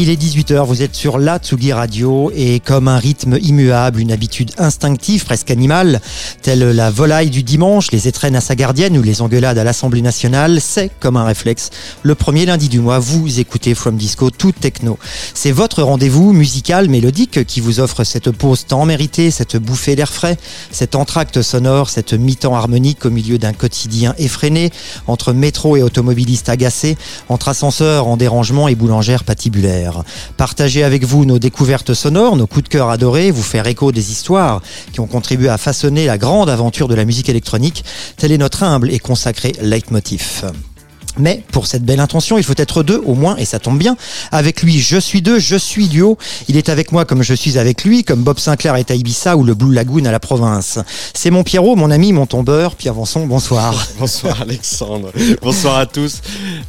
Il est 18h, vous êtes sur la Tsugi Radio et comme un rythme immuable, une habitude instinctive, presque animale, telle la volaille du dimanche, les étrennes à sa gardienne ou les engueulades à l'Assemblée nationale, c'est comme un réflexe. Le premier lundi du mois, vous écoutez From Disco tout techno. C'est votre rendez-vous musical mélodique qui vous offre cette pause tant méritée, cette bouffée d'air frais, cet entracte sonore, cette mi-temps harmonique au milieu d'un quotidien effréné, entre métro et automobilistes agacés, entre ascenseurs en dérangement et boulangères patibulaires. Partager avec vous nos découvertes sonores, nos coups de cœur adorés, vous faire écho des histoires qui ont contribué à façonner la grande aventure de la musique électronique, tel est notre humble et consacré leitmotiv. Mais pour cette belle intention, il faut être deux au moins, et ça tombe bien. Avec lui, je suis deux, je suis duo. Il est avec moi comme je suis avec lui, comme Bob Sinclair est à Ibiza ou le Blue Lagoon à la province. C'est mon Pierrot, mon ami, mon tombeur. Pierre Vanson, bonsoir. bonsoir Alexandre. bonsoir à tous.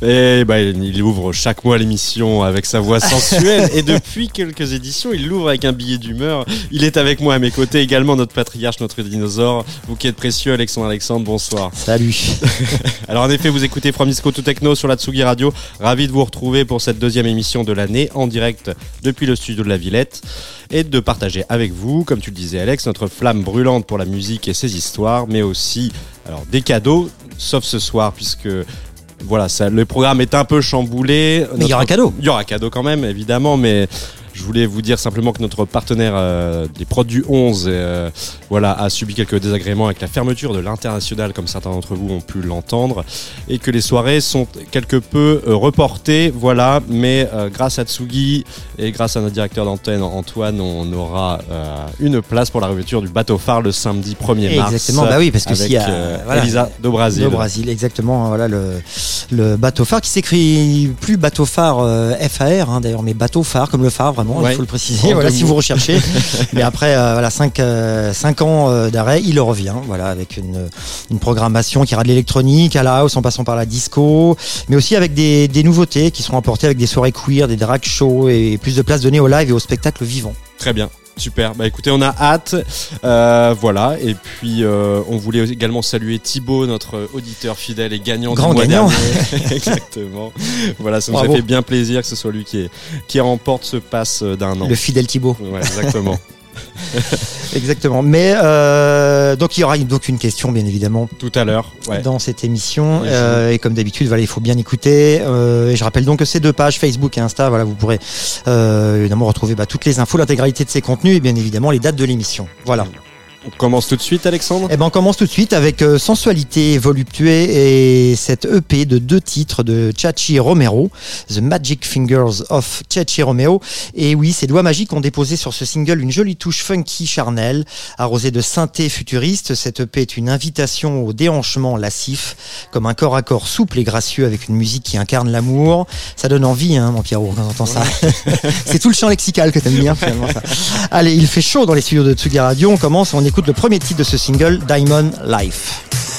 Et bah, il ouvre chaque mois l'émission avec sa voix sensuelle. et depuis quelques éditions, il l'ouvre avec un billet d'humeur. Il est avec moi à mes côtés également, notre patriarche, notre dinosaure. Vous qui êtes précieux, Alexandre Alexandre, bonsoir. Salut. Alors en effet, vous écoutez From Disco tout techno sur la Tsugi Radio. Ravi de vous retrouver pour cette deuxième émission de l'année en direct depuis le studio de la Villette et de partager avec vous, comme tu le disais Alex, notre flamme brûlante pour la musique et ses histoires, mais aussi alors des cadeaux, sauf ce soir puisque voilà, ça, le programme est un peu chamboulé. Mais il y aura cadeau. Il y aura cadeau quand même, évidemment, mais je voulais vous dire simplement que notre partenaire euh, des produits 11 euh, voilà, a subi quelques désagréments avec la fermeture de l'international, comme certains d'entre vous ont pu l'entendre, et que les soirées sont quelque peu euh, reportées. Voilà, mais grâce à Tsugi et grâce à notre directeur d'antenne Antoine, on aura une place pour la réouverture du bateau phare le samedi 1er mars. Exactement, bah oui, parce que s'il y a Elisa do Brasil. Do Brasil, exactement. Voilà le, le bateau phare qui s'écrit plus bateau phare FAR, hein, d'ailleurs, mais bateau phare comme le phare il faut le préciser. voilà, si vous recherchez. Mais après, euh, voilà, 5 euh, ans euh, d'arrêt, il revient. Voilà, avec une, une programmation qui ira de l'électronique à la house en passant par la disco, mais aussi avec des, des nouveautés qui seront apportées avec des soirées queer, des drag shows et plus de place donnée au live et au spectacle vivant. Très bien. Super. Bah écoutez, on a hâte. Euh, voilà. Et puis, euh, on voulait également saluer Thibaut, notre auditeur fidèle et gagnant Grand du mois gagnant. Exactement. Voilà, ça nous a fait bien plaisir que ce soit lui qui, qui remporte ce pass d'un an. Le fidèle Thibaut. Ouais, exactement. Exactement. Mais euh, donc il y aura donc une question bien évidemment tout à l'heure dans cette émission euh, et comme d'habitude voilà il faut bien écouter. Euh, et je rappelle donc que ces deux pages Facebook et Insta voilà vous pourrez évidemment retrouver bah, toutes les infos, l'intégralité de ces contenus et bien évidemment les dates de l'émission. Voilà. On commence tout de suite, Alexandre? Eh ben, on commence tout de suite avec euh, Sensualité voluptuée et cette EP de deux titres de Chachi Romero, The Magic Fingers of Chachi Romero. Et oui, ces doigts magiques ont déposé sur ce single une jolie touche funky charnelle, arrosée de synthé futuriste. Cette EP est une invitation au déhanchement lascif, comme un corps à corps souple et gracieux avec une musique qui incarne l'amour. Ça donne envie, hein, mon Pierrot, quand on entend ça. C'est tout le champ lexical que t'aimes bien, finalement, ça. Allez, il fait chaud dans les studios de Tsugi Radio. On commence, on écoute le premier titre de ce single, Diamond Life.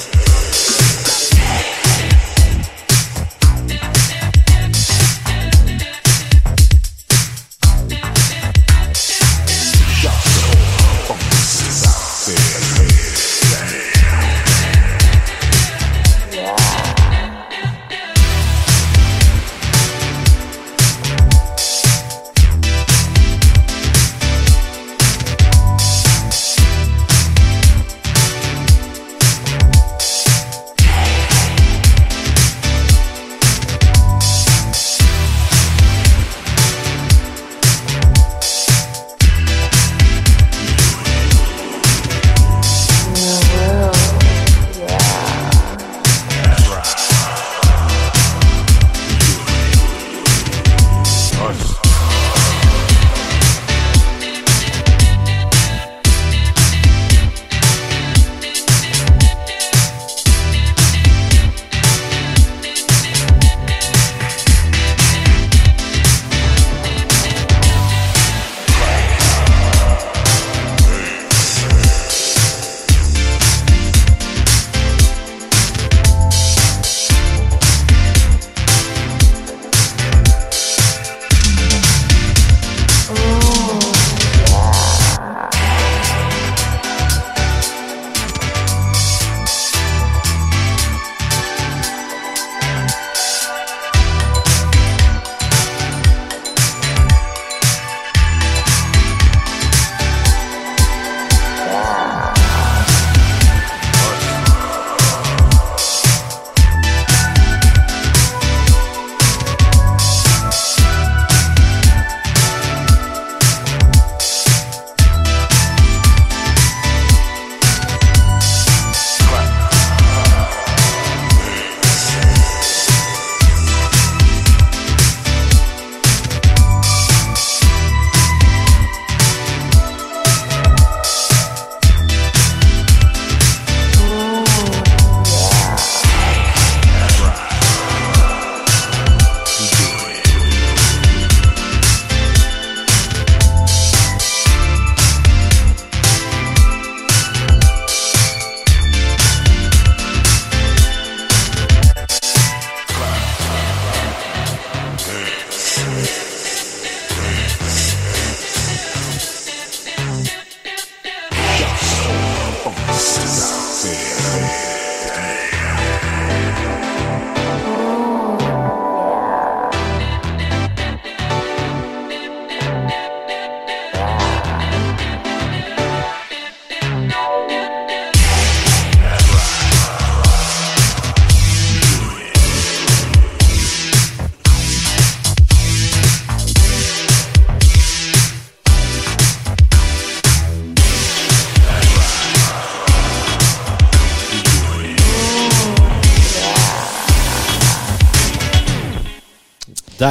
Você.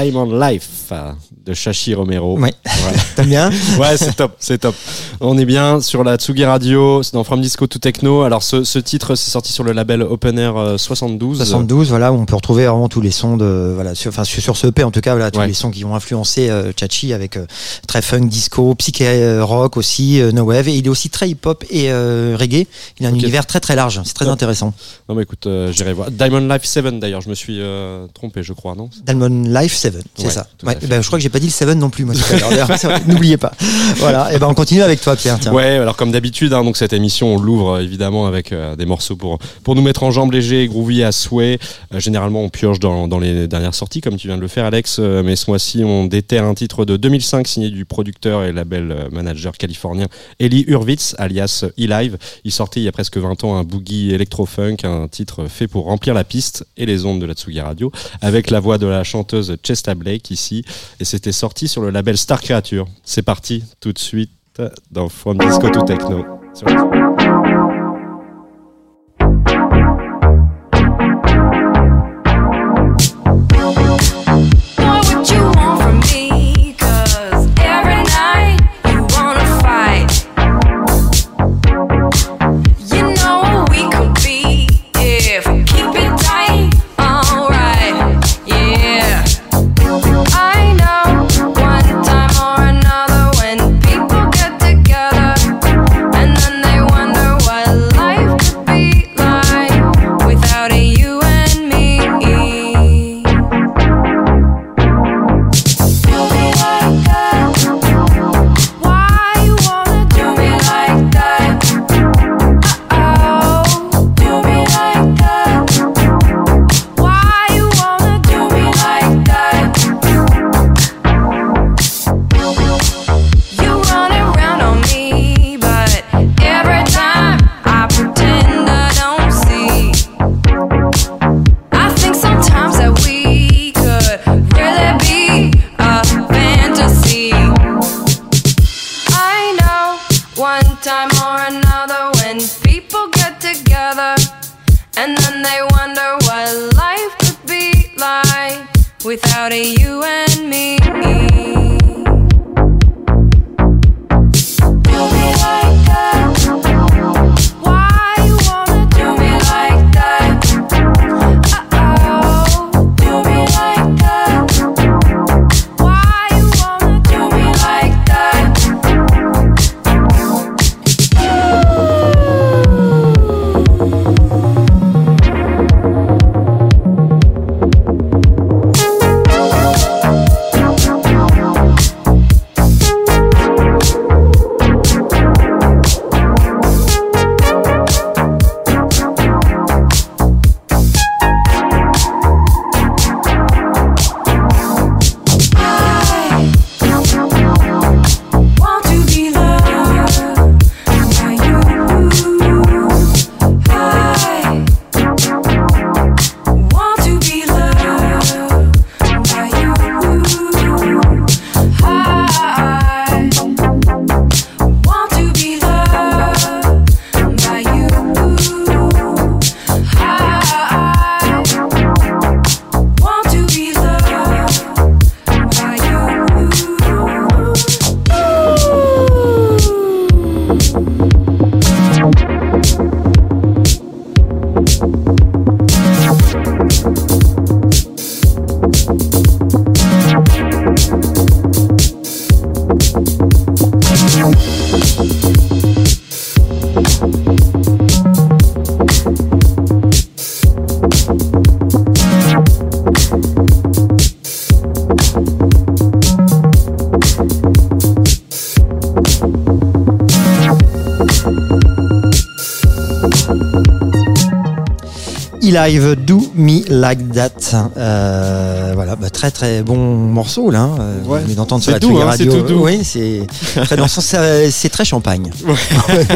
Diamond Life euh, de Shashi Romero. Ouais. T'aimes bien? Ouais, c'est top, c'est top. On est bien sur la Tsugi Radio, c'est dans From Disco to Techno. Alors ce, ce titre, c'est sorti sur le label Open Air euh, 72. 72, voilà, où on peut retrouver vraiment tous les sons de, voilà, sur, enfin, sur ce EP en tout cas, voilà, tous Ouais. les sons qui ont influencé euh, Chachi avec euh, très funk, disco, psyché rock aussi, euh, no wave, et il est aussi très hip-hop et euh, reggae. Il a un univers très très large, c'est très intéressant. Non mais écoute, j'irai voir. Diamond Life 7 d'ailleurs, je me suis trompé, je crois, non? Diamond Life 7, c'est Ouais, ça. Ouais, fait. ben, je crois que j'ai pas dit le 7 non plus, moi, N'oubliez pas. Voilà, et ben on continue avec toi, Ouais, alors comme d'habitude, hein, donc cette émission, on l'ouvre euh, évidemment avec euh, des morceaux pour pour nous mettre en jambes légers groovy à souhait. Euh, généralement, on pioche dans, dans les dernières sorties, comme tu viens de le faire, Alex. Euh, mais ce mois-ci, on déterre un titre de 2005 signé du producteur et label euh, manager californien Eli Hurwitz, alias E-Live. Il sortait il y a presque 20 ans un boogie electro-funk, un titre fait pour remplir la piste et les ondes de la Tsugi Radio, avec la voix de la chanteuse Chesta Blake ici. Et c'était sorti sur le label Star Creature. C'est parti tout de suite dans From Disco to Techno. E-Live, Do Me Like That. Euh, voilà, bah, très très bon morceau là. hein. Ouais. D'entendre sur la doux, hein, Radio. c'est tout doux. Oui, c'est très dansant. C'est très champagne. Moi,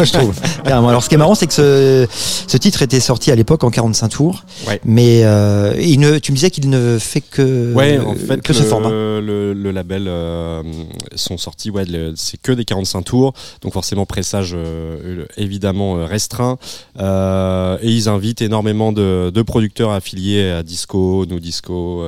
je trouve. Alors, ce qui est marrant, c'est que ce, ce titre était sorti à l'époque en 45 tours. Ouais. Mais euh, il ne, tu me disais qu'il ne fait que, Ouais, en fait, que le, ce format. Le, le label euh, sont sortis, ouais, c'est que des 45 tours, donc forcément pressage euh, évidemment euh, restreint. Et ils invitent énormément de, de producteurs affiliés à Disco, Nous Disco,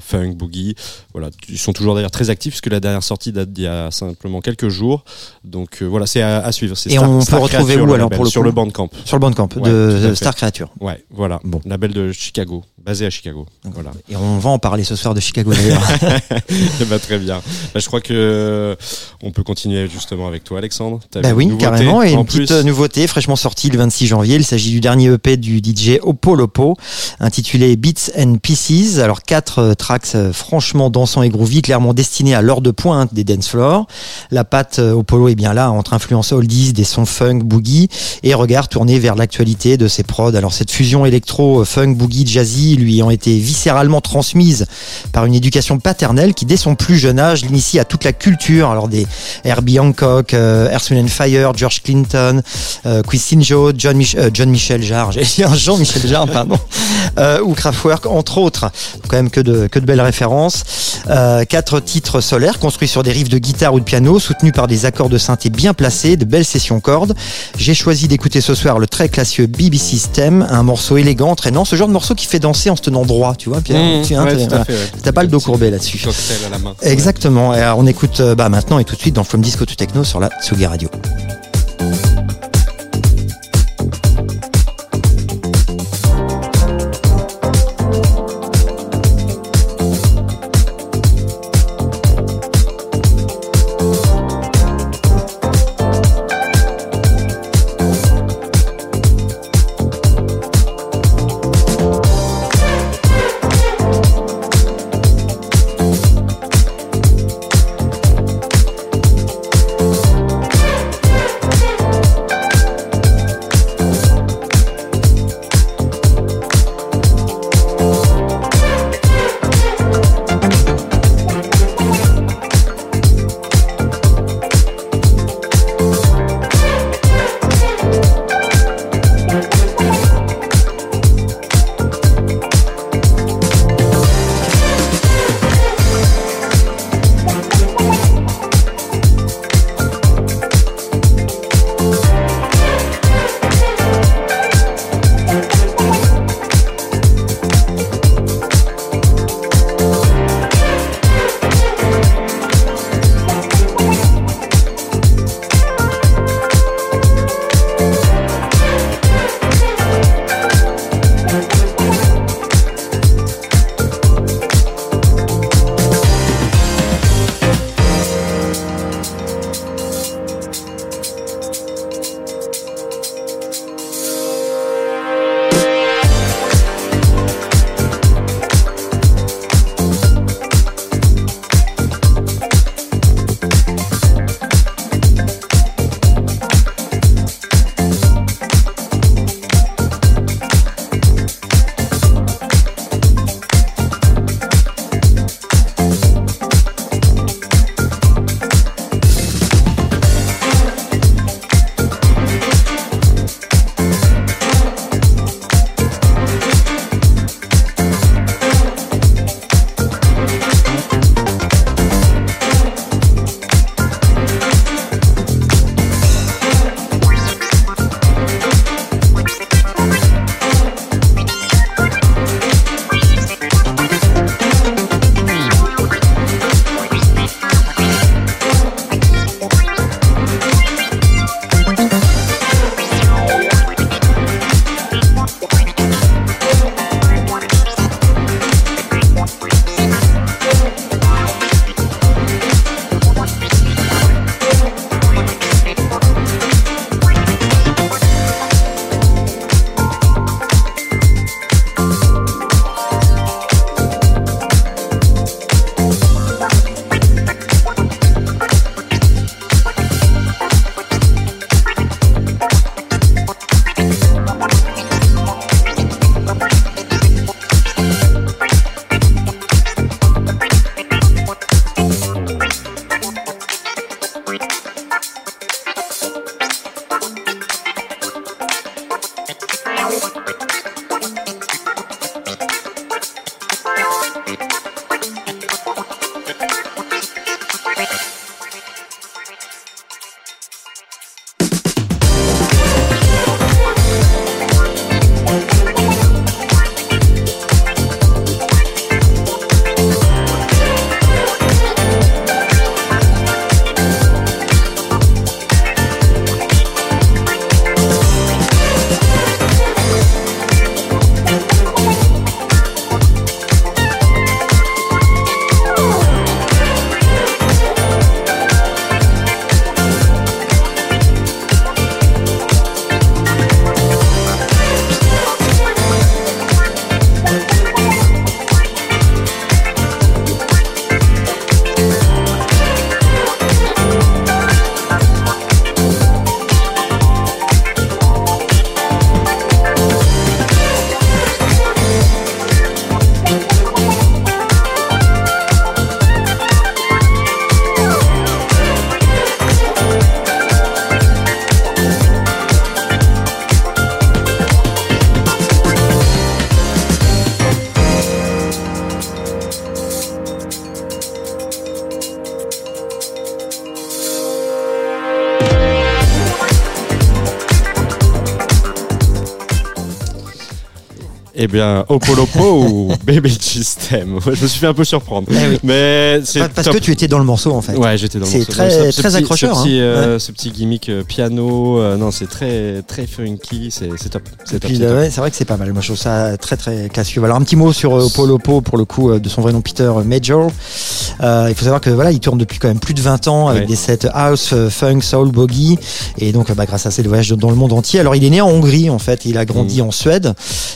funk, boogie. Voilà, ils sont toujours d'ailleurs très actifs puisque la dernière sortie date d'il y a simplement quelques jours. Donc voilà, c'est à, à suivre. Et Star- on peut Star retrouver Creature, où, alors, pour le sur coup le Bandcamp. Sur le bandcamp de. Star Creature. Ouais, voilà. Bon. Label de Chicago, basé à Chicago. Voilà. Et on va en parler ce soir de Chicago d'ailleurs. Ben, très bien. Bah, je crois que euh, on peut continuer justement avec toi, Alexandre. Bah oui, carrément. Et une petite plus euh, nouveauté fraîchement sortie le 26 janvier. Il s'agit du dernier EP du DJ Oppo Lopo, intitulé Beats and Pieces. Alors quatre euh, tracks euh, franchement dansants et groovy, clairement destinés à l'heure de pointe des dance floors. La patte Oppo est bien là, entre influences oldies, des sons funk, boogie, et regard tourné vers l'actualité de ses prods. Alors cette fusion électro, euh, funk, boogie, jazzy lui ont été viscéralement transmises par une éducation paternelle qui, dès son plus jeune âge, l'initie à toute la culture. Alors des Herbie Hancock, euh, Earth, Fire, George Clinton, euh, Jones, John, euh, John Michel Jarre, j'ai dit Jean-Michel Jarre, pardon, euh, ou Kraftwerk, entre autres. Quand même que de, belles références. Euh, quatre titres solaires construits sur des riffs de guitare ou de piano, soutenus par des accords de synthé bien placés, de belles sessions cordes. J'ai choisi d'écouter ce soir le très classieux BBC System, un morceau élégant, traînant, ce genre de morceau qui fait danser en se tenant droit, tu vois, Pierre. Mmh, Tu- ouais, pas le dos courbé là-dessus. Exactement. Et alors, on écoute euh, bah, maintenant et tout de suite dans From Disco to Techno sur la Tsugi Radio. Eh bien, Opolopo ou Baby System Je me suis fait un peu surprendre. Eh oui. Mais c'est Parce top. que tu étais dans le morceau en fait. Ouais, j'étais dans le C'est morceau. très- Donc, ce très accrocheur, Ce petit, hein. euh, ce petit gimmick euh, piano, euh, non, c'est très, très funky, c'est c'est top. C'est c'est ouais, c'est vrai que c'est pas mal. Moi, je trouve ça très très classique. Alors un petit mot sur Oppo pour le coup de son vrai nom Peter Major. Euh, il faut savoir que voilà, il tourne depuis quand même plus de 20 ans avec Ouais. des sets house, funk, soul, boogie, et donc bah, grâce à ses voyages dans le monde entier. Alors il est né en Hongrie en fait, il a grandi Mm. en Suède,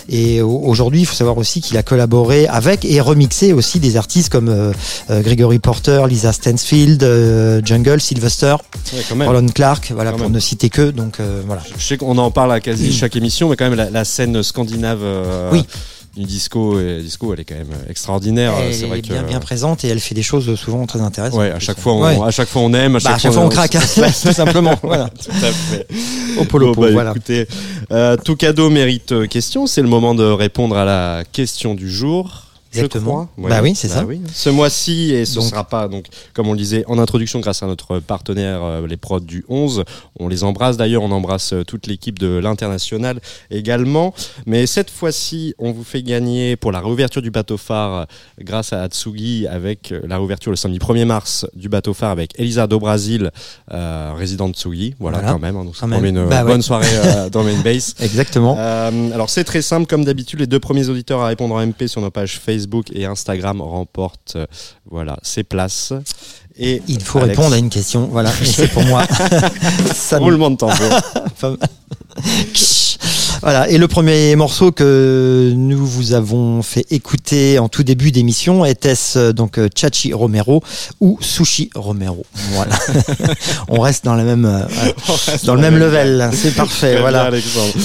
et au- aujourd'hui il faut savoir aussi qu'il a collaboré avec et remixé aussi des artistes comme euh, euh, Gregory Porter, Lisa Stansfield, euh, Jungle, Sylvester, Ouais. Roland Clark, voilà Quand pour même. ne citer que. Donc voilà. Je sais qu'on en parle à quasi chaque émission, mais quand même la, la scène scandinave Oui. Disco, et, disco, elle est quand même extraordinaire. Elle c'est vrai est que bien, bien présente et elle fait des choses souvent très intéressantes. ouais, à chaque fois, on, Ouais. à chaque fois on aime, à Bah, chaque, à chaque fois on craque, hein, tout simplement. Voilà. Tout à fait. Au polo, Bon, bah, voilà. Écoutez, euh, tout cadeau mérite euh, question. C'est le moment de répondre à la question du jour. Je Exactement. Bah oui, c'est ça. Ce mois-ci, et ce Donc- sera pas, donc, comme on le disait en introduction, grâce à notre partenaire, euh, les prods du 11. On les embrasse d'ailleurs, on embrasse euh, toute l'équipe de l'international également. Mais cette fois-ci, on vous fait gagner pour la réouverture du bateau phare euh, grâce à Atsugi avec la réouverture le samedi 1er mars du bateau phare avec Elisa do Brasil, euh, résident de Tsugi. Voilà, Voilà. quand même. hein, donc ça même. une Bah ouais. bonne soirée euh, dans Main Base. Exactement. Euh, alors c'est très simple, comme d'habitude, les deux premiers auditeurs à répondre en MP sur nos pages Facebook et Instagram remportent euh, voilà ces places. Et Il faut Alex, répondre à une question. Voilà, c'est pour moi. Ça me- roulement de tambour. Voilà. Et le premier morceau que nous vous avons fait écouter en tout début d'émission était-ce euh, donc euh, Chachi Romero ou Sushi Romero. Voilà. on reste dans la même, euh, dans le même level. C'est parfait. Voilà.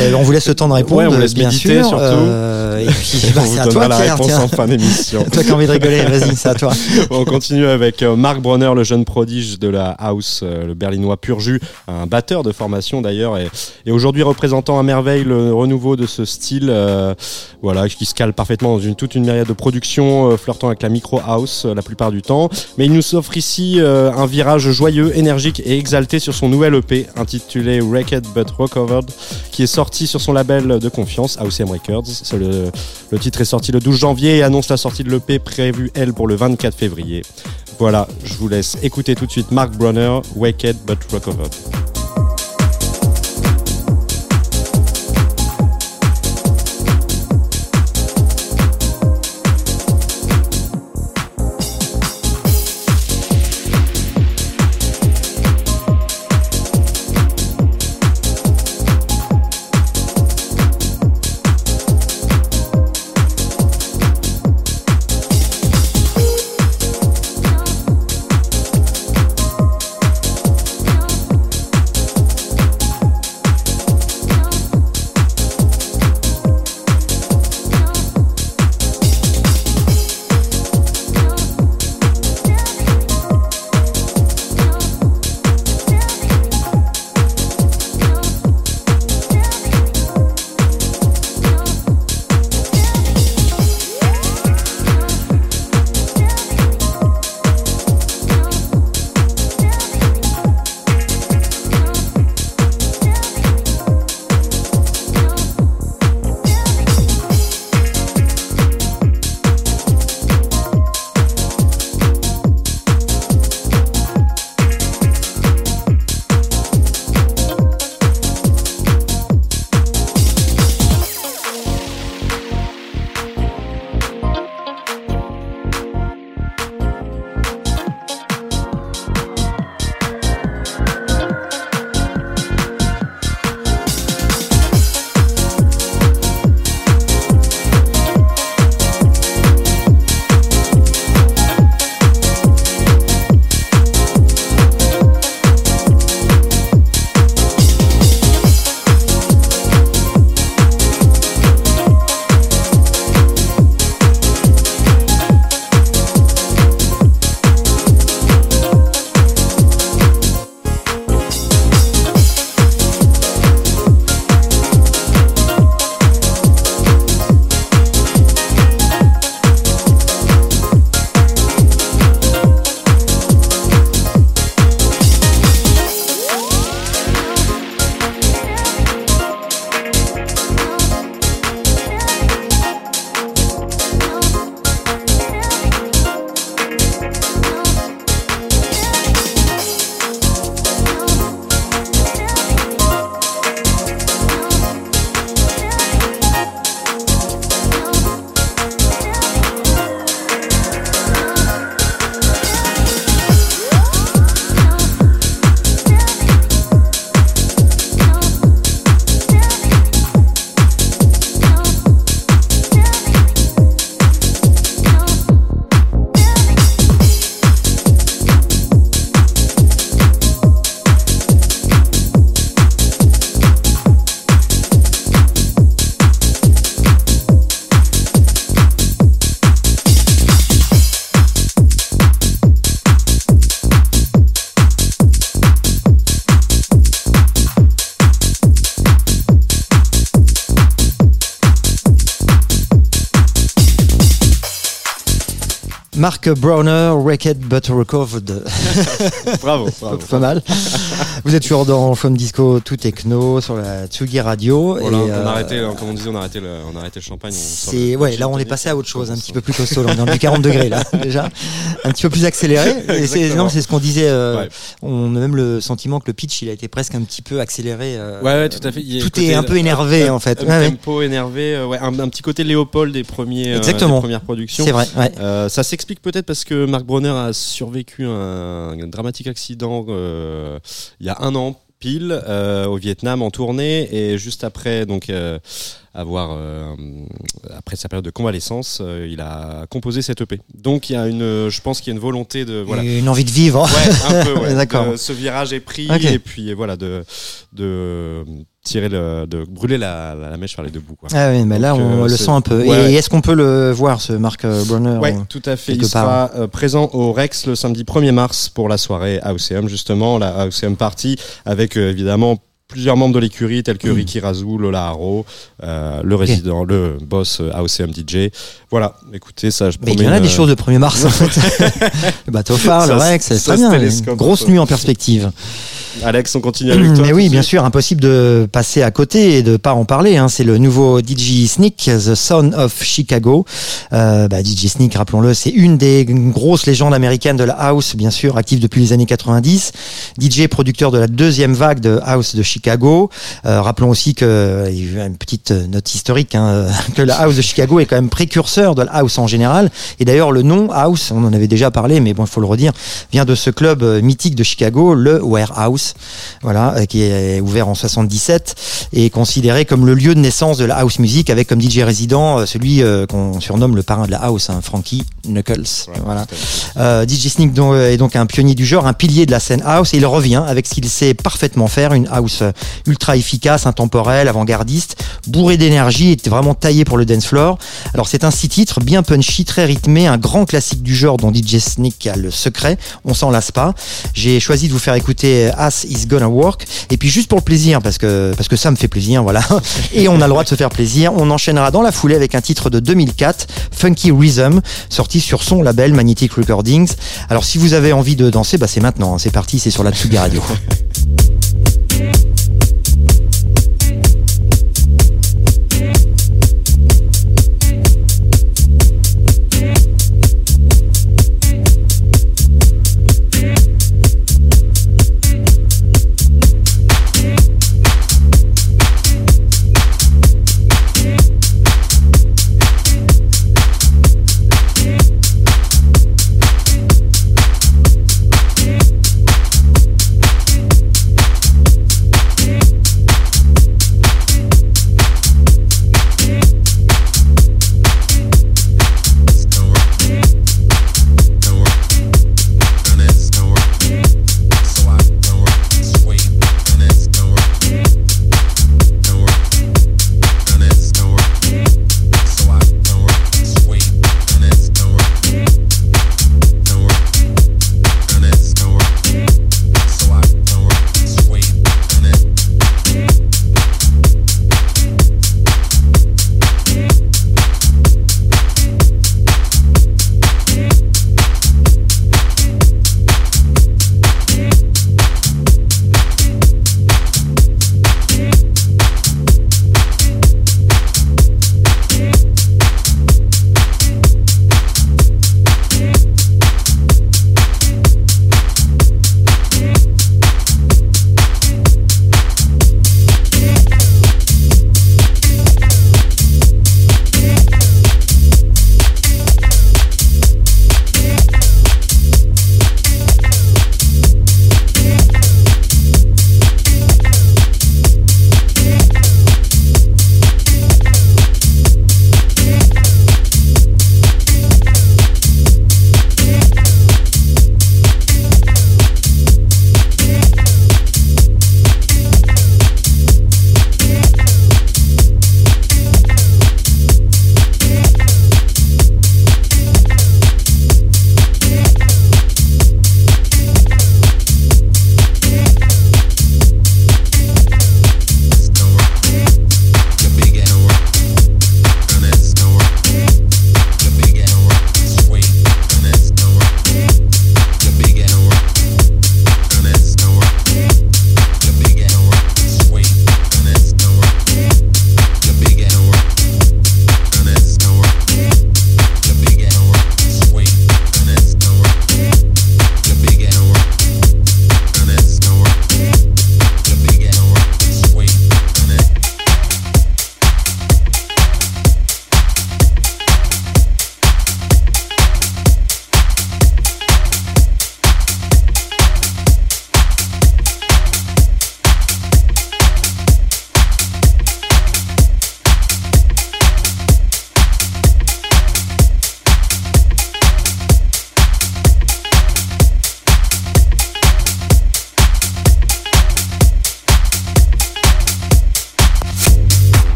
Et on vous laisse le temps de répondre, Ouais, on vous laisse bien méditer, sûr. surtout. Euh, et puis, bah, c'est à toi, la Pierre. réponse Tiens. en fin d'émission. Toi qui as envie de rigoler, vas-y, c'est à toi. on continue avec euh, Mark Bronner, le jeune prodige de la house, le berlinois pur jus, un batteur de formation d'ailleurs, et, et aujourd'hui représentant à merveille le renouveau de ce style, euh, voilà, qui se cale parfaitement dans toute une myriade de productions, euh, flirtant avec la micro house euh, la plupart du temps. Mais il nous offre ici un virage joyeux, énergique et exalté sur son nouvel EP intitulé Wrecked But Recovered, qui est sorti sur son label de confiance, AOCM Records. Le titre est sorti le 12 janvier et annonce la sortie de l'EP prévue, elle, pour le 24 février. Voilà, je vous laisse écouter tout de suite Mark Bronner, Waked But Recovered. Mark Browner, Wrecked But Recovered. bravo, bravo. Pas mal. Vous êtes toujours dans Femme Disco tout techno sur la Tsugi Radio. Voilà, et, on euh, a arrêté, euh, comme on disait, on a arrêté le, on a arrêté le champagne. C'est ouais, là on est passé à autre chose, un petit peu plus costaud, là, on est dans du 40 degrés là déjà, un petit peu plus accéléré. Et c'est non, c'est ce qu'on disait. euh, Ouais. On a même le sentiment que le pitch il a été presque un petit peu accéléré. euh, Ouais, ouais, tout à fait. Il Tout côté- est un peu énervé en fait. Un tempo énervé, euh, ouais, un, un petit côté Léopold des premiers, euh, Exactement. des premières productions. C'est vrai. Ouais. Euh, ça s'explique peut-être parce que Mark Bronner a survécu un, un dramatique accident euh, il y a un an pile euh, au Vietnam en tournée et juste après donc euh, avoir après sa période de convalescence, il a composé cette EP. Donc il y a une, je pense qu'il y a une volonté de voilà. Une envie de vivre. Ouais, un peu. Ouais, D'accord. De- ce virage est pris et puis voilà de de tirer le, de brûler la, la, la mèche par les deux bouts. Quoi. Ah oui, mais là Donc, on euh, le sent un peu. Ouais, Et est-ce qu'on peut le voir ce Mark euh, Browner Ouais, euh, tout à fait. Il sera euh, présent au Rex le samedi 1er mars pour la soirée AOCM, justement, la AOCM Party, avec euh, évidemment plusieurs membres de l'écurie tels que Mm. Ricky Razou, Lola Haro, euh, le résident, le boss euh, AOCM DJ. Voilà, écoutez, ça je Mais il y en a une- des choses le 1er mars en fait. le bateau phare, le Ça Rex, c'est très bien. grosse nuit en perspective. Alex, on continue avec toi. Mais oui, de bien sûr, impossible de passer à côté et de pas en parler. Hein. C'est le nouveau DJ Sneak, The Son of Chicago. Euh, bah, DJ Sneak, rappelons-le, c'est une des grosses légendes américaines de la house, bien sûr, active depuis les années 90. DJ producteur de la deuxième vague de house de Chicago. Euh, rappelons aussi que il y a une petite note historique hein, que la house de Chicago est quand même précurseur de la house en général. Et d'ailleurs, le nom house, on en avait déjà parlé, mais bon, il faut le redire, vient de ce club mythique de Chicago, le Warehouse voilà, euh, qui est ouvert en 77 et considéré comme le lieu de naissance de la house music avec comme DJ résident euh, celui qu'on surnomme le parrain de la house, hein, Frankie Knuckles. Ouais, voilà. Euh, DJ Sneak est donc un pionnier du genre, un pilier de la scène house et il revient avec ce qu'il sait parfaitement faire, une house ultra efficace, intemporelle, avant-gardiste, bourrée d'énergie, était vraiment taillé pour le dance floor. Alors c'est un six titres bien punchy, très rythmé, un grand classique du genre dont DJ Sneak a le secret, on s'en lasse pas. J'ai choisi de vous faire écouter As Is Gonna Work et puis juste pour le plaisir parce que parce que ça me fait plaisir, voilà. Et on a le droit de se faire plaisir. On enchaînera dans la foulée avec un titre de 2004, Funky Rhythm, sorti sur son label Magnetic Recordings. Alors si vous avez envie de danser, bah c'est maintenant, hein. c'est parti, c'est sur la Tsugi Radio.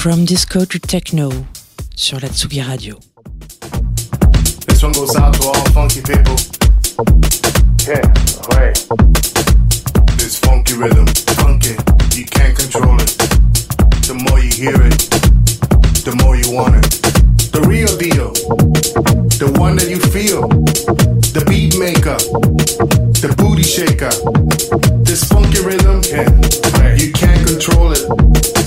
From Disco to Techno sur la Tsugi Radio. This one goes out to all funky people. Yeah, right. This funky rhythm, funky, you can't control it. The more you hear it, the more you want it. The real deal, the one that you feel. The beat maker, the booty shaker. This funky rhythm, yeah, right. you can't control it.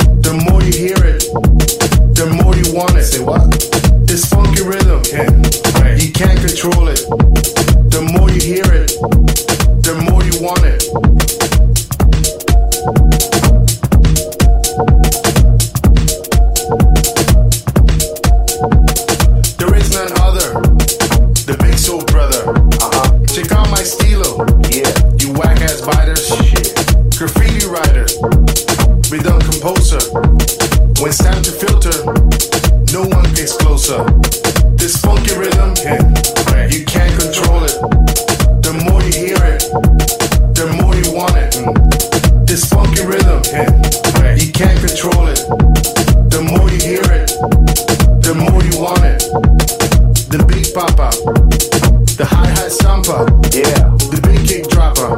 Want it. Say what? This funky rhythm, right. you can't control it. The more you hear it, the more you want it. There is none other. The Big Soul Brother. Uh-huh. Check out my stilo. Yeah. You whack ass biters. Shit. Graffiti writer. Rhythm composer. When it's time to filter, no one gets closer. This funky rhythm, yeah. You can't control it. The more you hear it, the more you want it. This funky rhythm, yeah. You can't control it. The more you hear it, the more you want it. The big papa, the hi hat stomper, yeah. The big kick dropper,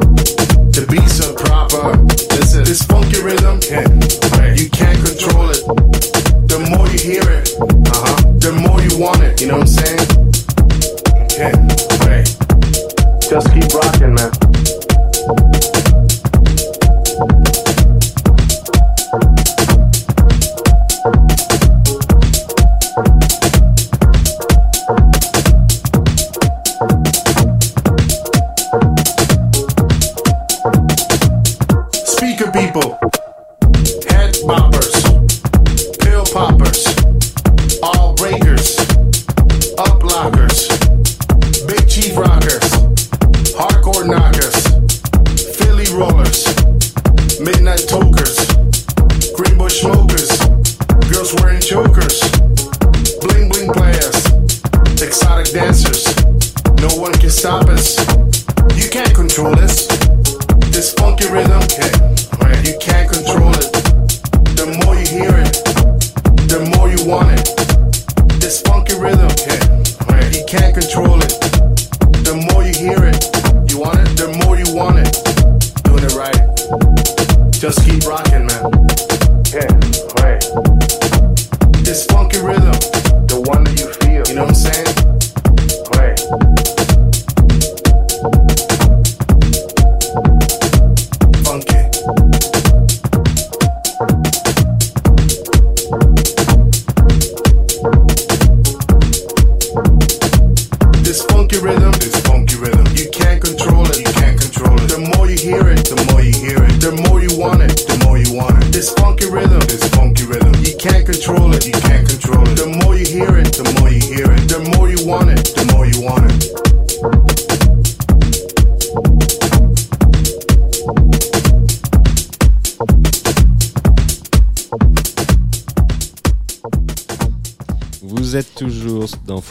the beats are proper. Listen, this funky rhythm, yeah. You can't control it. Hear it, uh-huh, the more you want it. You know what I'm saying? Yeah, right. Just keep rocking, man.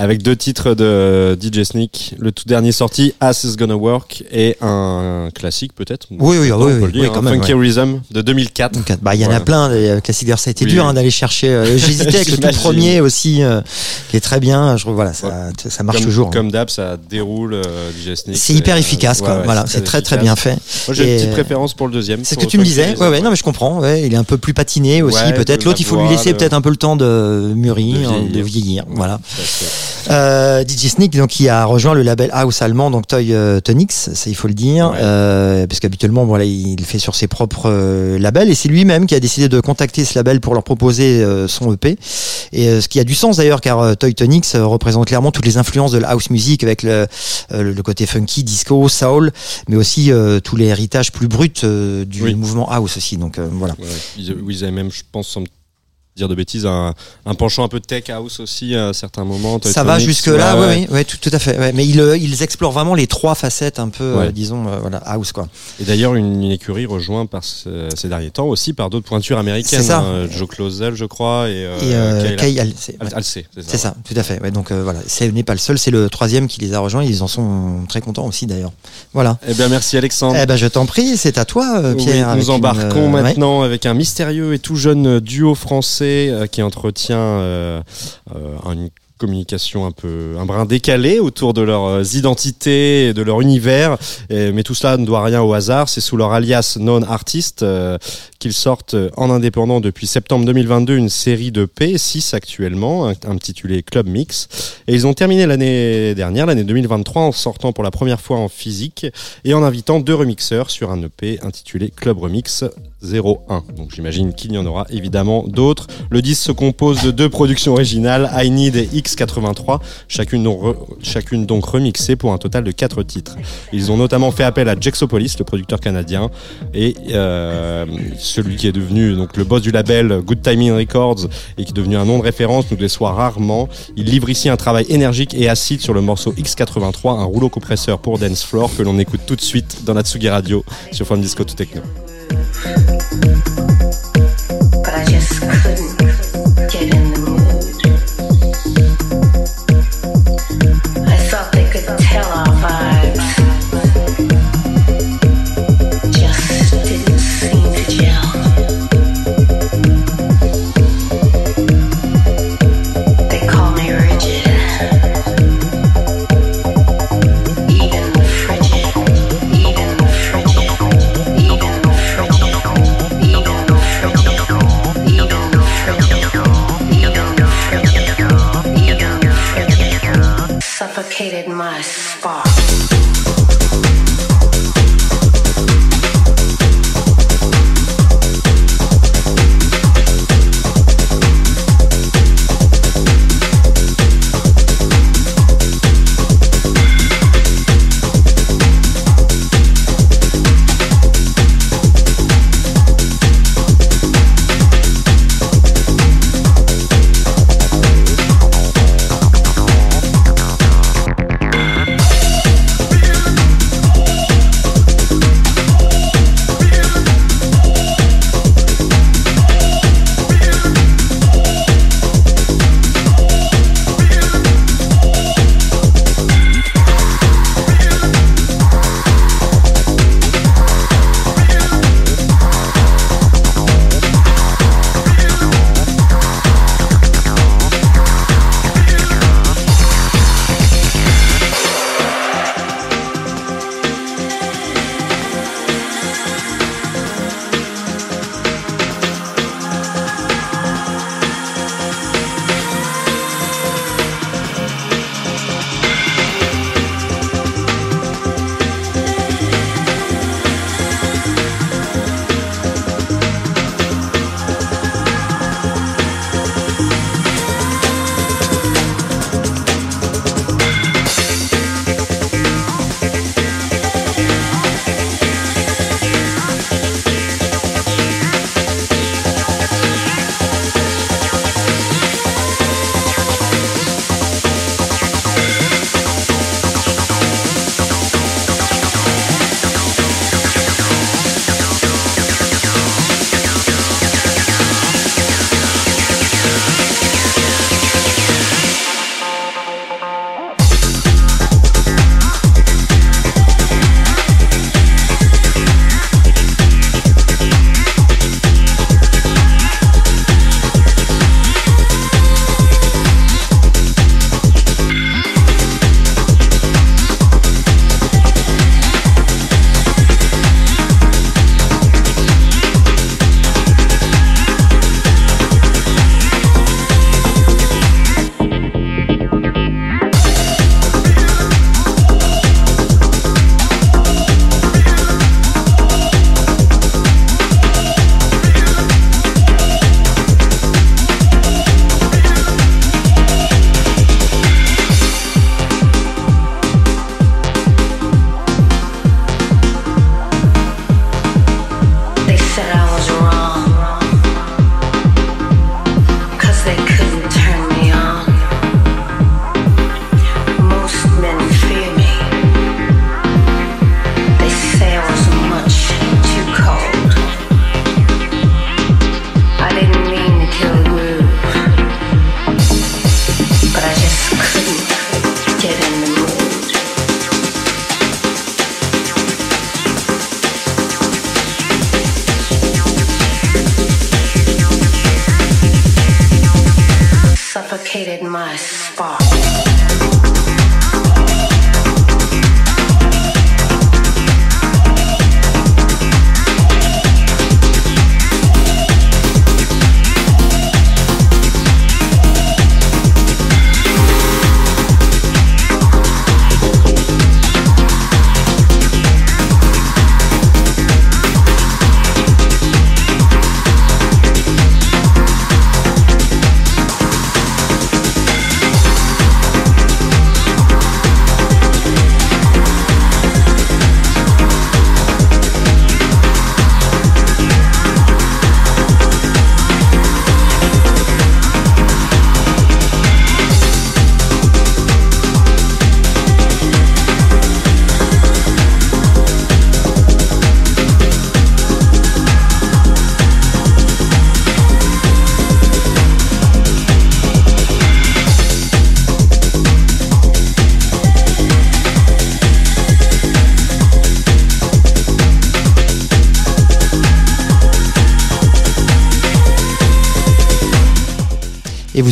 avec deux titres de DJ Sneak. Le tout dernier sorti, As is Gonna Work, et un classique peut-être. Oui, oui, oui, oui, oui, hein, quand même, Funky ouais. Rhythm de 2004. Donc, bah, il y en a Voilà. plein des euh, classiques. D'ailleurs, ça a été dur hein, d'aller chercher. euh, J'hésitais avec le tout premier aussi, euh, qui est très bien. Je, voilà, ça, ça marche comme, toujours. hein. Comme d'hab, ça déroule euh, DJ Sneak. C'est hyper efficace, quoi. voilà, c'est très très bien fait. Moi, j'ai une Et, petite préférence pour le deuxième. C'est ce que tu me disais. Ouais, ouais, non, mais je comprends. Il est un peu plus patiné aussi, peut-être. L'autre, la il faut lui laisser peut-être un peu le temps de mûrir, De vieillir. Voilà. Euh, DJ Sneak, donc, qui a rejoint le label house allemand, donc Toy euh, Tonics, ça il faut le dire, Ouais. euh, parce qu'habituellement, voilà, il le fait sur ses propres euh, labels, et c'est lui-même qui a décidé de contacter ce label pour leur proposer euh, son EP. Et euh, ce qui a du sens d'ailleurs, car Toy Tonics euh, représente clairement toutes les influences de la house music avec le, le côté funky, disco, soul, mais aussi tous les héritages plus bruts du Oui. mouvement house aussi. Donc voilà. Ouais, ils, avaient même, je pense, dire de bêtises, un, un penchant un peu tech house aussi à certains moments. Ça va Tronics, jusque là, ouais, oui, ouais. tout, tout à fait. ouais. Mais ils, euh, ils explorent vraiment les trois facettes, un peu, euh, disons, euh, voilà, house quoi. Et d'ailleurs, une, une écurie rejointe par ce- ces derniers temps aussi par d'autres pointures américaines. C'est ça. hein, Joe Clausel, je crois, et, euh, Et euh, Alcé, c'est ça. tout à fait. Donc voilà, ce n'est pas le seul, c'est le troisième qui les a rejoints. Ils en sont très contents aussi d'ailleurs. Voilà. Eh bien, merci Alexandre. Eh ben, je t'en prie, c'est à toi, Oui, Pierre. nous embarquons maintenant avec un mystérieux et tout jeune duo français euh, qui entretient euh, euh, une communication un peu un brin décalé autour de leurs identités et de leur univers. Mais tout cela ne doit rien au hasard. C'est sous leur alias non artist euh, qu'ils sortent en indépendant depuis septembre 2022 une série de P 6 actuellement int- intitulée Club Mix. Et ils ont terminé l'année dernière l'année 2023 en sortant pour la première fois en physique et en invitant deux remixeurs sur un EP intitulé Club Remix 01. Donc j'imagine qu'il y en aura évidemment d'autres. Le disque se compose de deux productions originales, I Need et X83, chacune donc, remixée pour un total de quatre titres. Ils ont notamment fait appel à Jexopolis, le producteur canadien, et euh, celui qui est devenu donc le boss du label Good Timing Records et qui est devenu un nom de référence, nous déçoit rarement. Il livre ici un travail énergique et acide sur le morceau X83, un rouleau compresseur pour dance floor que l'on écoute tout de suite dans la Tsugi Radio sur Fun Disco to Techno. But I just couldn't get in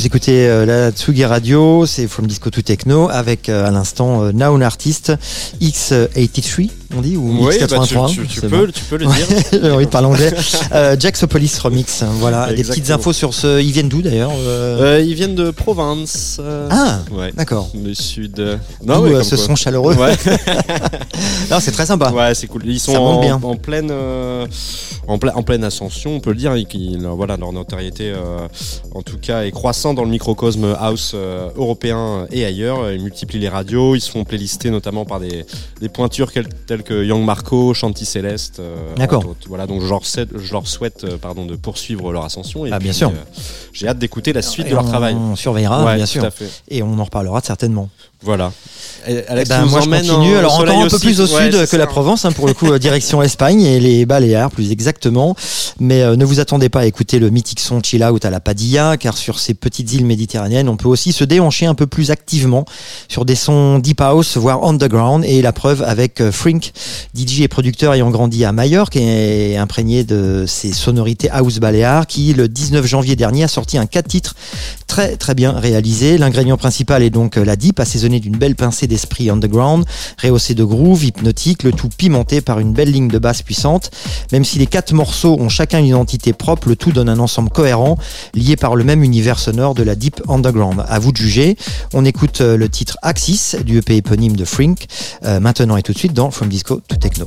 écoutez euh, la Tsugi Radio, c'est From Disco to Techno, avec euh, à l'instant euh, Now Artist X83, on dit, ou Oui, bah, X83 tu, tu- peux, bon. tu peux le dire. J'ai envie de parler anglais. Euh, Jaxopolis Remix, voilà. Des petites infos sur ce. Ils viennent d'où d'ailleurs ils viennent de province. euh, Ah, ouais. d'accord. Du sud. Euh, comme ce quoi. son chaleureux. Ouais, Non, c'est très sympa. ouais c'est cool. Ils sont Ça en, bien. en pleine, en, ple- en pleine ascension, on peut le dire. et qu'ils- voilà, leur notoriété, euh, en tout cas, est croissant dans le microcosme house euh, européen et ailleurs. Ils multiplient les radios. Ils se font playlister notamment par des, des pointures telles que Young Marco, Chanty Céleste. euh, D'accord. Voilà, donc je leur, souhaite- je leur souhaite euh, pardon, de poursuivre leur ascension. Et Ah, bien puis, sûr. euh, J'ai hâte d'écouter la suite Et de leur on, travail. On surveillera, Ouais, bien sûr. Et on en reparlera certainement. Voilà. Et Alex, Eh ben, moi, je continue. en- Alors, encore un peu aussi. plus au Ouais, sud que la. Provence, hein, pour le coup, euh, direction Espagne et les Baléares, plus exactement. Mais euh, ne vous attendez pas à écouter le mythique son chill out à la Padilla, car sur ces petites îles méditerranéennes, on peut aussi se déhancher un peu plus activement sur des sons deep house, voire underground. Et la preuve avec euh, Frink, DJ et producteur ayant grandi à Majorque et imprégné de ses sonorités house baléares, qui le 19 janvier dernier a sorti un 4 titres très très bien réalisé. L'ingrédient principal est donc euh, la deep, assaisonnée d'une belle pincée d'esprit underground, rehaussée de groove hypnotique, le tout pimenté par une belle ligne de basse puissante. Même si les quatre morceaux ont chacun une identité propre, le tout donne un ensemble cohérent, lié par le même univers sonore de la deep underground. À vous de juger. On écoute euh, le titre Axis du EP éponyme de Frink, euh, maintenant et tout de suite dans From Disco to Techno.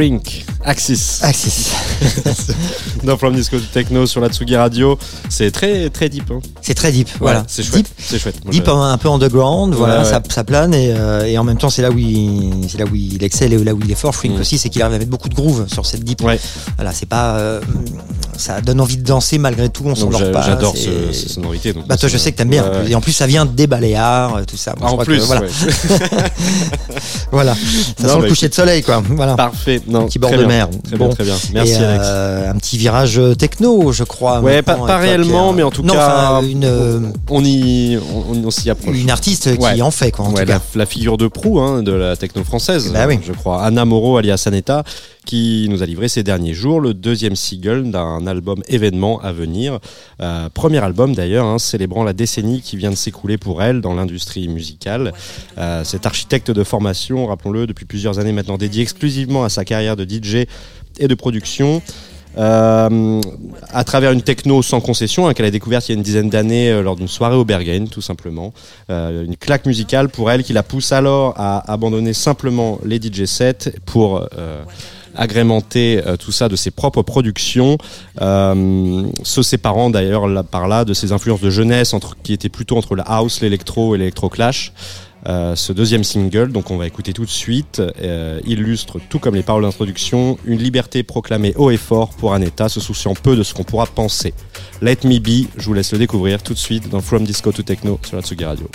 Frink, Axis. Axis. Dans From Disco Techno sur la Tsugi Radio. C'est très très deep. hein. C'est très deep. Ouais, voilà. c'est chouette. Deep, C'est chouette. Moi, deep un, un peu underground, voilà, ouais. Ça, ça plane et, euh, et en même temps c'est là où il, c'est là où il excelle et là où il est fort. Frink Mm. aussi, c'est qu'il arrive à mettre beaucoup de groove sur cette deep. Ouais. Voilà, c'est pas, euh, ça donne envie de danser malgré tout. On s'endort pas. J'adore ce, ces sonorités. donc Bah toi, je sais que t'aimes bien. ouais, ouais. Et en plus, ça vient des Baléares, euh, tout ça. Ah, en que, plus, voilà, ouais. voilà. Ça Non, sent bah, le coucher de soleil, quoi. Voilà. Parfait. Non, Petit bord de bien. mer. Très Bon. bien, très bien. Merci Et, Alex. euh, un petit virage euh, techno, je crois. Ouais, pas, réellement, mais en tout non, cas, une, euh, on y, on, on s'y approche. une artiste qui en fait, quoi. En tout la, cas. la figure de proue hein, de la techno française, Bah oui. je crois. Anna Moreau, alias Aneta, qui nous a livré ces derniers jours le deuxième single d'un album événement à venir. Euh, premier album d'ailleurs, hein, célébrant la décennie qui vient de s'écouler pour elle dans l'industrie musicale. Euh, cette architecte de formation, rappelons-le, depuis plusieurs années maintenant dédiée exclusivement à sa carrière de DJ et de production. Euh, à travers une techno sans concession hein, qu'elle a découverte il y a une dizaine d'années euh, lors d'une soirée au Berghain tout simplement une claque musicale pour elle qui la pousse alors à abandonner simplement les DJ sets pour agrémenter euh, tout ça de ses propres productions, euh, se séparant d'ailleurs par là de ses influences de jeunesse entre, qui étaient plutôt entre la house, l'électro et l'électro-clash. Euh, ce deuxième single, donc on va écouter tout de suite, illustre, tout comme les paroles d'introduction, une liberté proclamée haut et fort pour un État se souciant peu de ce qu'on pourra penser. Let Me Be, je vous laisse le découvrir tout de suite dans From Disco to Techno sur la Tsugi Radio.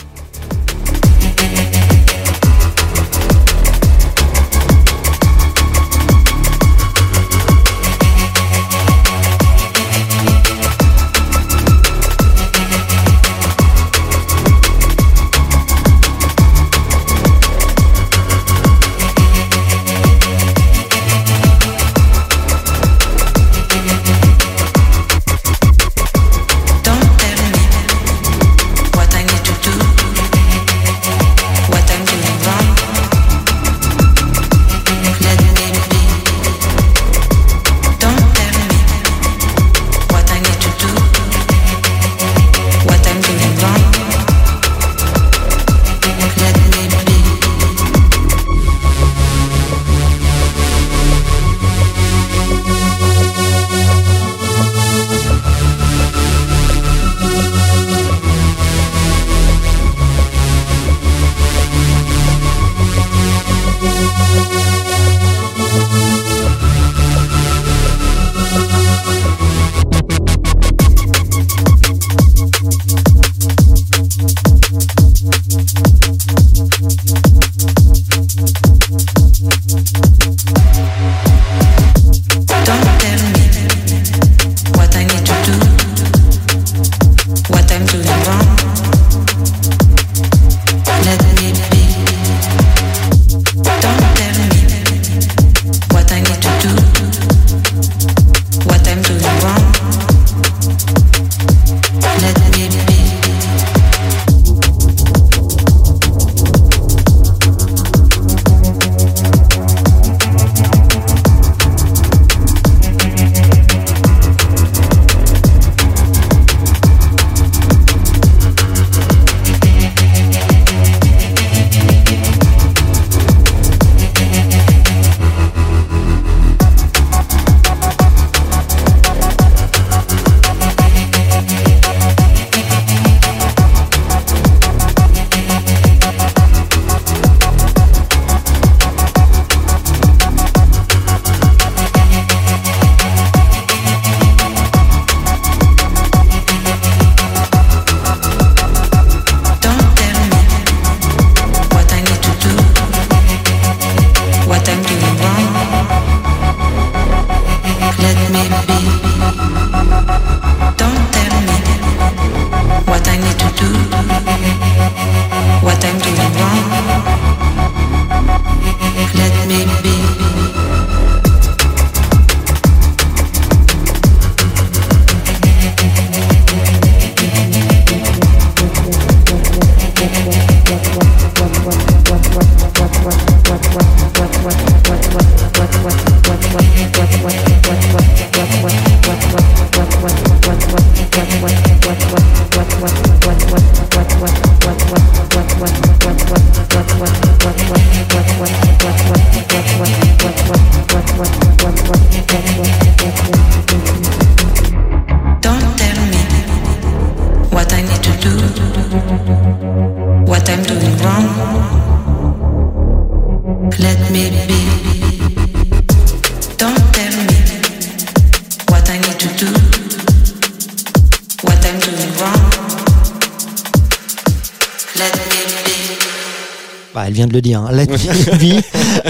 Be.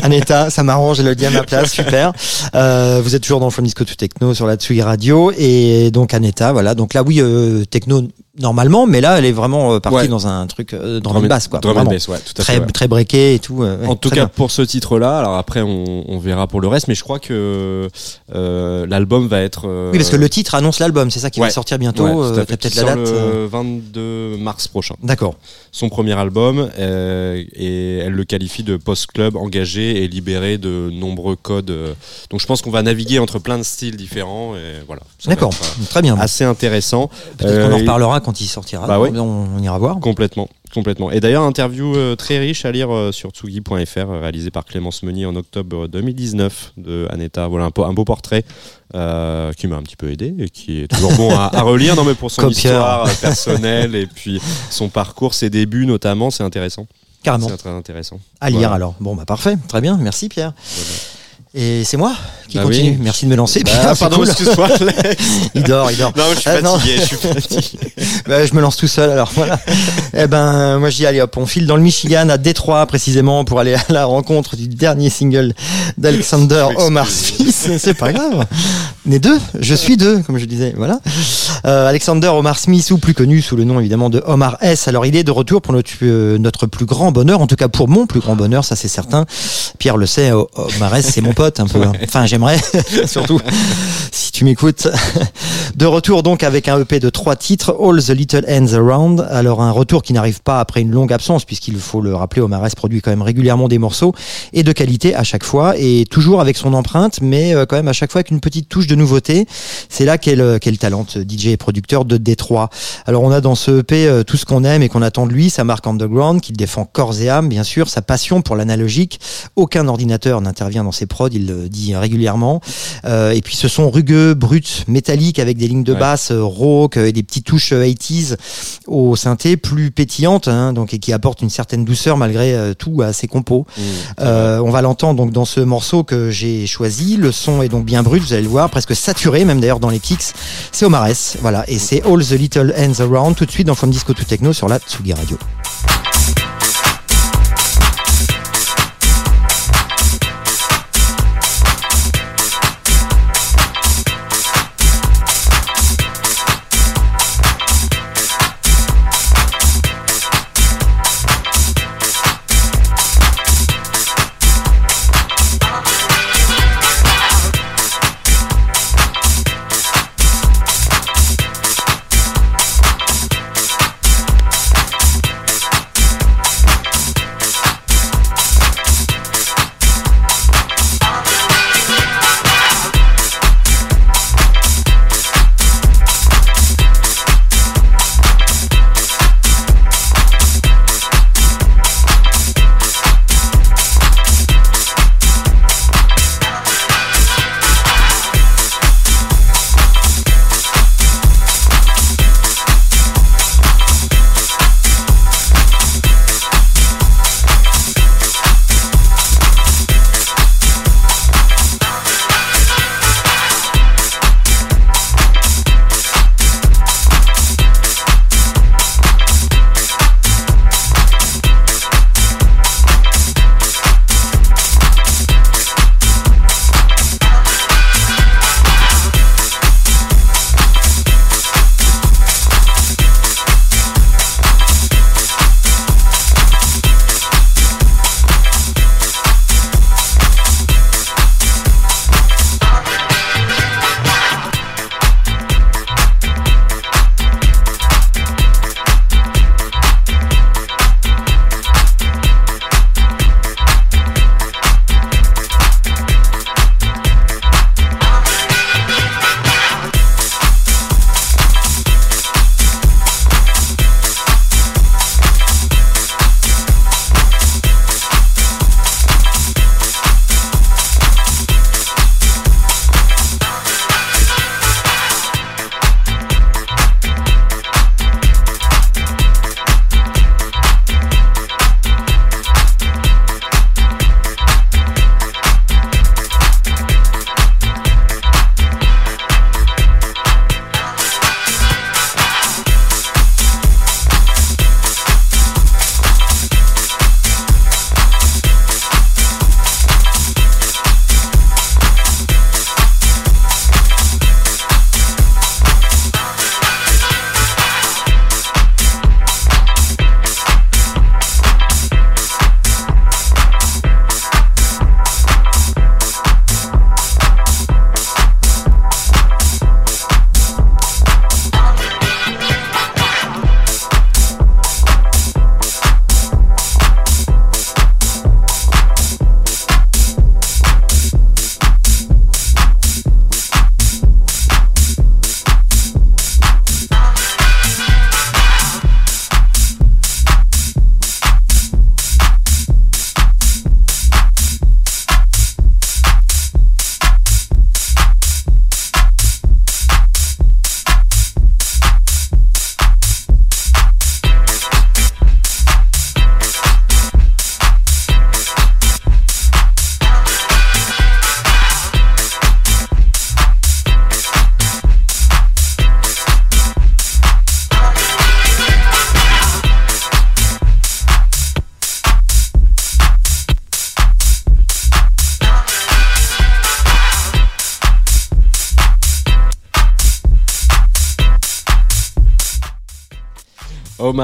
Aneta, ça m'arrange, elle le dit à ma place, super. Euh, vous êtes toujours dans From Disco to Techno sur la Tsugi Radio et donc Aneta, voilà. Donc là, oui, euh, techno normalement, mais là, elle est vraiment euh, partie Ouais. dans un truc euh, dans Drum basse, quoi. drum and bass, ouais, tout à très fait, ouais. très breaké et tout. euh, en tout cas bien. pour ce titre-là, alors après on, on verra pour le reste, mais je crois que euh, l'album va être. Oui, parce que le titre annonce l'album, c'est ça qui va sortir bientôt. T'as peut-être la date. le euh, 22 mars prochain. D'accord. Son premier album et elle le qualifie de post-club engagé et libéré de nombreux codes. Donc je pense qu'on va naviguer entre plein de styles différents et voilà. D'accord. Très bien. Assez intéressant. Peut-être qu'on en reparlera quand il sortira. Bah ouais. on, on ira voir. Complètement, complètement. Et d'ailleurs, interview euh, très riche à lire euh, sur tsugi.fr, euh, réalisée par Clémence Meunier en octobre 2019 de Aneta. Voilà un, beau portrait euh, qui m'a un petit peu aidé et qui est toujours bon à, à relire. Non, mais pour son Copieur. histoire personnelle et puis son parcours, ses débuts notamment, c'est intéressant. Carrément. C'est très intéressant. À lire Voilà. alors. Bon, bah parfait. Très bien. Merci Pierre. Et c'est moi qui Bah continue. oui. Merci de me lancer. Bah, c'est pardon, cool. excuse-moi. Alex. Il dort, il dort. non, je suis Ah, fatigué, je suis fatigué. Bah, je me lance tout seul alors voilà. eh ben moi je dis allez hop, on file dans le Michigan à Détroit précisément pour aller à la rencontre du dernier single d'Alexander. Omar Smith. C'est pas grave. Mais deux, je suis deux comme je disais. Voilà. Euh, Alexander Omar Smith ou plus connu sous le nom évidemment de Omar S. Alors il est de retour pour notre, euh, notre plus grand bonheur, en tout cas pour mon plus grand bonheur, ça c'est certain. Pierre le sait, Omar S c'est mon pote un peu. hein. Enfin j'aimerais surtout si tu m'écoutes. De retour donc avec un EP de trois titres, All the Little Hands Around. Alors un retour qui n'arrive pas après une longue absence, puisqu'il faut le rappeler, Omar S produit quand même régulièrement des morceaux et de qualité à chaque fois, et toujours avec son empreinte, mais euh, quand même à chaque fois avec une petite touche de nouveauté. C'est là qu'est le, qu'est le talent de DJ et producteur de Détroit. Alors on a dans ce EP euh, tout ce qu'on aime et qu'on attend de lui, sa marque underground, qu'il défend corps et âme, bien sûr, sa passion pour l'analogique. Aucun ordinateur n'intervient dans ses prods, il le dit régulièrement. Euh, et puis ce son rugueux, brut, métallique avec des lignes de basse euh, rauques et des petites touches euh, 80s au synthé plus pétillantes, hein, donc et qui apportent une certaine douceur malgré euh, tout à ses compos. Mmh, Euh, on va l'entendre donc dans ce morceau que j'ai choisi. Le son est donc bien brut, vous allez le voir, presque saturé, même d'ailleurs dans les kicks. C'est Omar S, voilà, et c'est All the Little Hands Around tout de suite dans From Disco to Techno sur la Tsugi Radio.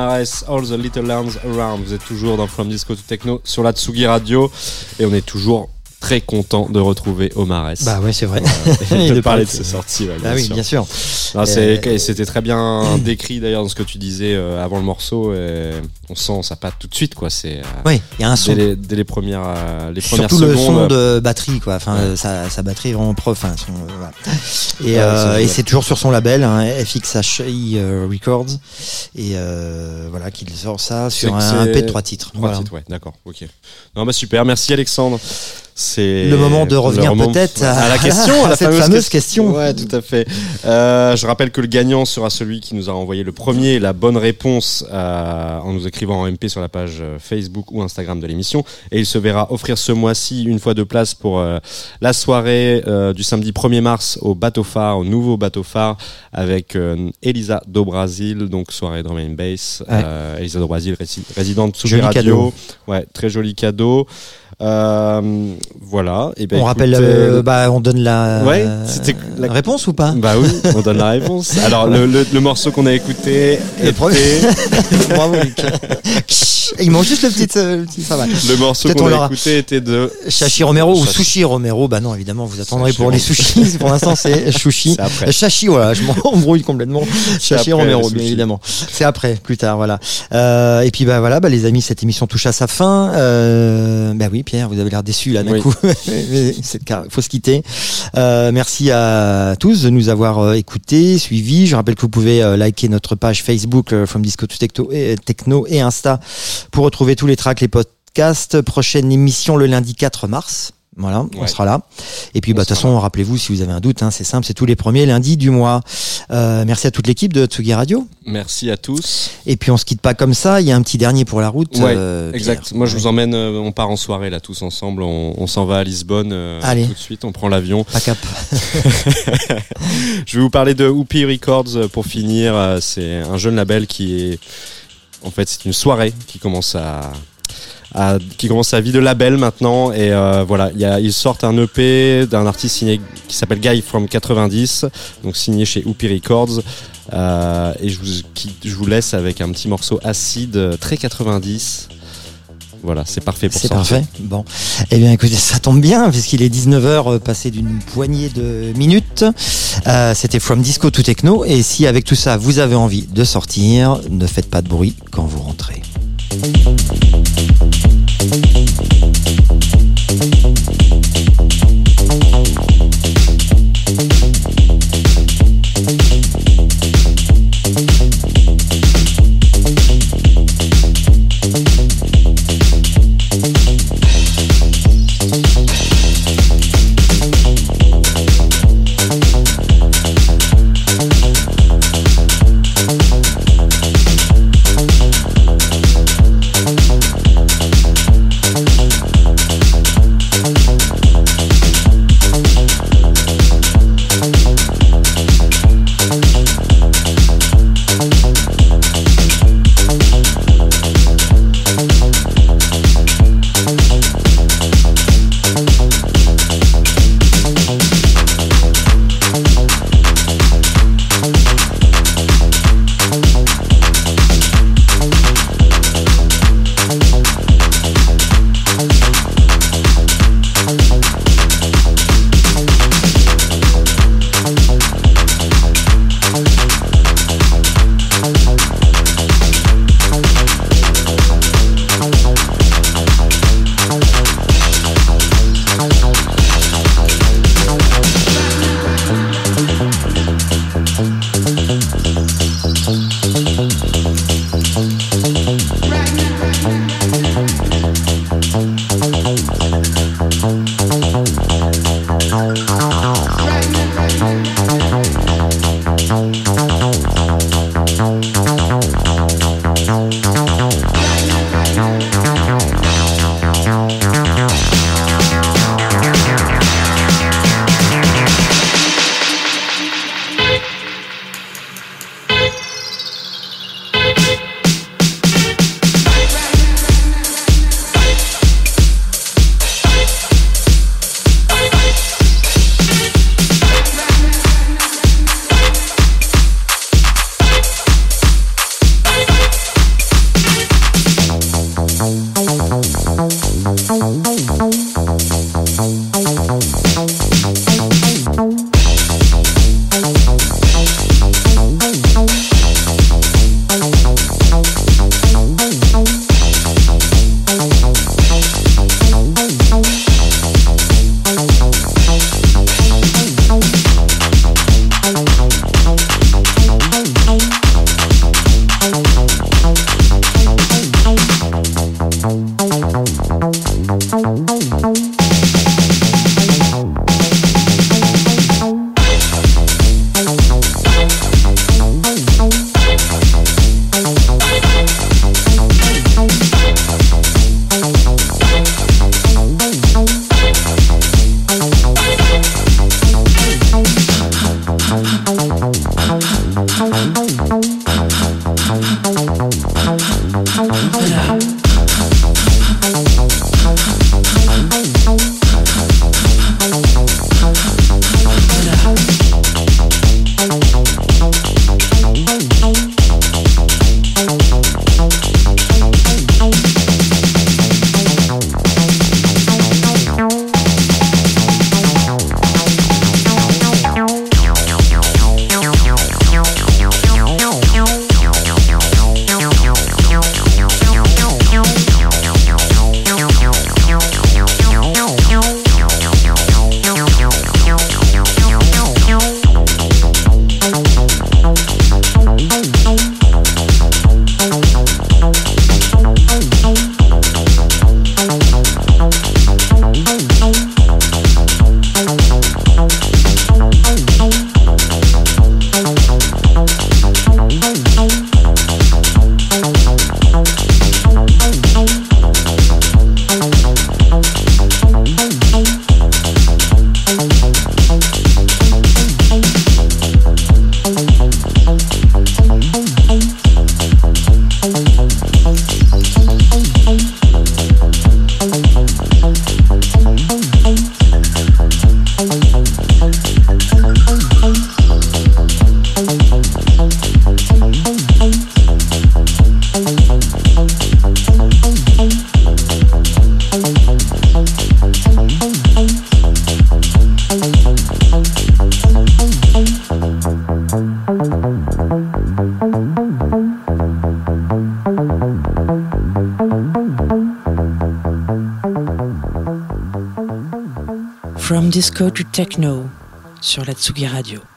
Omares, All the Little Lands Around. Vous êtes toujours dans From Disco to Techno sur la Tsugi Radio et on est toujours très content de retrouver Omares. Bah ouais, c'est vrai. et Et de de parler de ses sorties. ouais, Ah oui, sûr. bien sûr. C'est- Euh, C'était très bien décrit d'ailleurs dans ce que tu disais euh, avant le morceau. Et on sent ça patte tout de suite, quoi. C'est euh, Oui, il y a un son. dès, les, dès les premières, les premières Surtout le secondes. son de batterie, quoi. Enfin, Ouais. sa, sa batterie est vraiment prof. Son, voilà. Et, Ouais, euh, c'est et génial. c'est toujours sur son label, hein, FXHI Records. Et euh, voilà, qu'il sort ça sur un EP de trois titres. Trois Voilà. titres, ouais, d'accord, ok. Non, bah super, merci Alexandre. C'est Le moment de revenir peut-être à, à- la question, à à la cette fameuse question. Ouais, tout à fait. Euh, je rappelle que le gagnant sera celui qui nous a envoyé le premier la bonne réponse euh, en nous écrivant en MP sur la page euh, Facebook ou Instagram de l'émission, et il se verra offrir ce mois-ci une fois de place pour euh, la soirée euh, du samedi 1er mars au bateau phare, au nouveau bateau phare, avec euh, Elisa do Brasil, donc soirée drum and bass. Ouais. Elisa do Brasil, rési- résidente sous radio. cadeau. Ouais, très joli cadeau. Euh, voilà. Et ben, on rappelle, écoute, euh, euh, bah, on donne la, Ouais, c'était la- réponse ou pas? Bah oui, on donne la réponse. Alors le, le, le morceau qu'on a écouté Le était Bravo, Luc. Il manque juste le petit, euh, le petit ça va. le morceau qu'on on a écouté était de Chachi Romero ou. Sushi Romero, bah non évidemment vous attendrez Chachi pour les sushis. Pour l'instant c'est Sushi. Chachi voilà, je m'embrouille complètement. Chachi Romero bien évidemment. C'est après, plus tard voilà. Euh, et puis bah voilà, bah les amis, cette émission touche à sa fin. Euh, bah oui Pierre, vous avez l'air déçu là d'un Oui. coup. C'est le cas, faut se quitter. Euh, merci à tous de nous avoir euh, écoutés, suivis. Je rappelle que vous pouvez euh, liker notre page Facebook From Disco to Techno et, Techno et Insta pour retrouver tous les tracks, les podcasts. Prochaine émission le lundi 4 mars. Voilà, on sera là. Et puis, bah, de toute façon, rappelez-vous, si vous avez un doute, hein, c'est simple, c'est tous les premiers lundis du mois. Euh, merci à toute l'équipe de Tsugi Radio. Merci à tous. Et puis, on se quitte pas comme ça. Il y a un petit dernier pour la route. Ouais, euh, Exact. Moi je vous emmène, euh, on part en soirée là tous ensemble. On, on s'en va à Lisbonne Allez. tout de suite. On prend l'avion. Pas cap. Je vais vous parler de Whoopi Records pour finir. C'est un jeune label qui est, en fait, c'est une soirée qui commence à, à- qui commence sa vie de label maintenant. Et euh, voilà, il y a, ils sortent un EP d'un artiste signé qui s'appelle Guy from 90, donc signé chez Whoopi Records. Euh, et je vous, qui- je vous laisse avec un petit morceau acide euh, très 90. Voilà, c'est parfait pour C'est sortir. parfait. Bon. Eh bien, écoutez, ça tombe bien, puisqu'il est 19h, passé d'une poignée de minutes. Euh, C'était From Disco to Techno. Et si, avec tout ça, vous avez envie de sortir, ne faites pas de bruit quand vous rentrez. Disco to Techno sur la Tsugi Radio.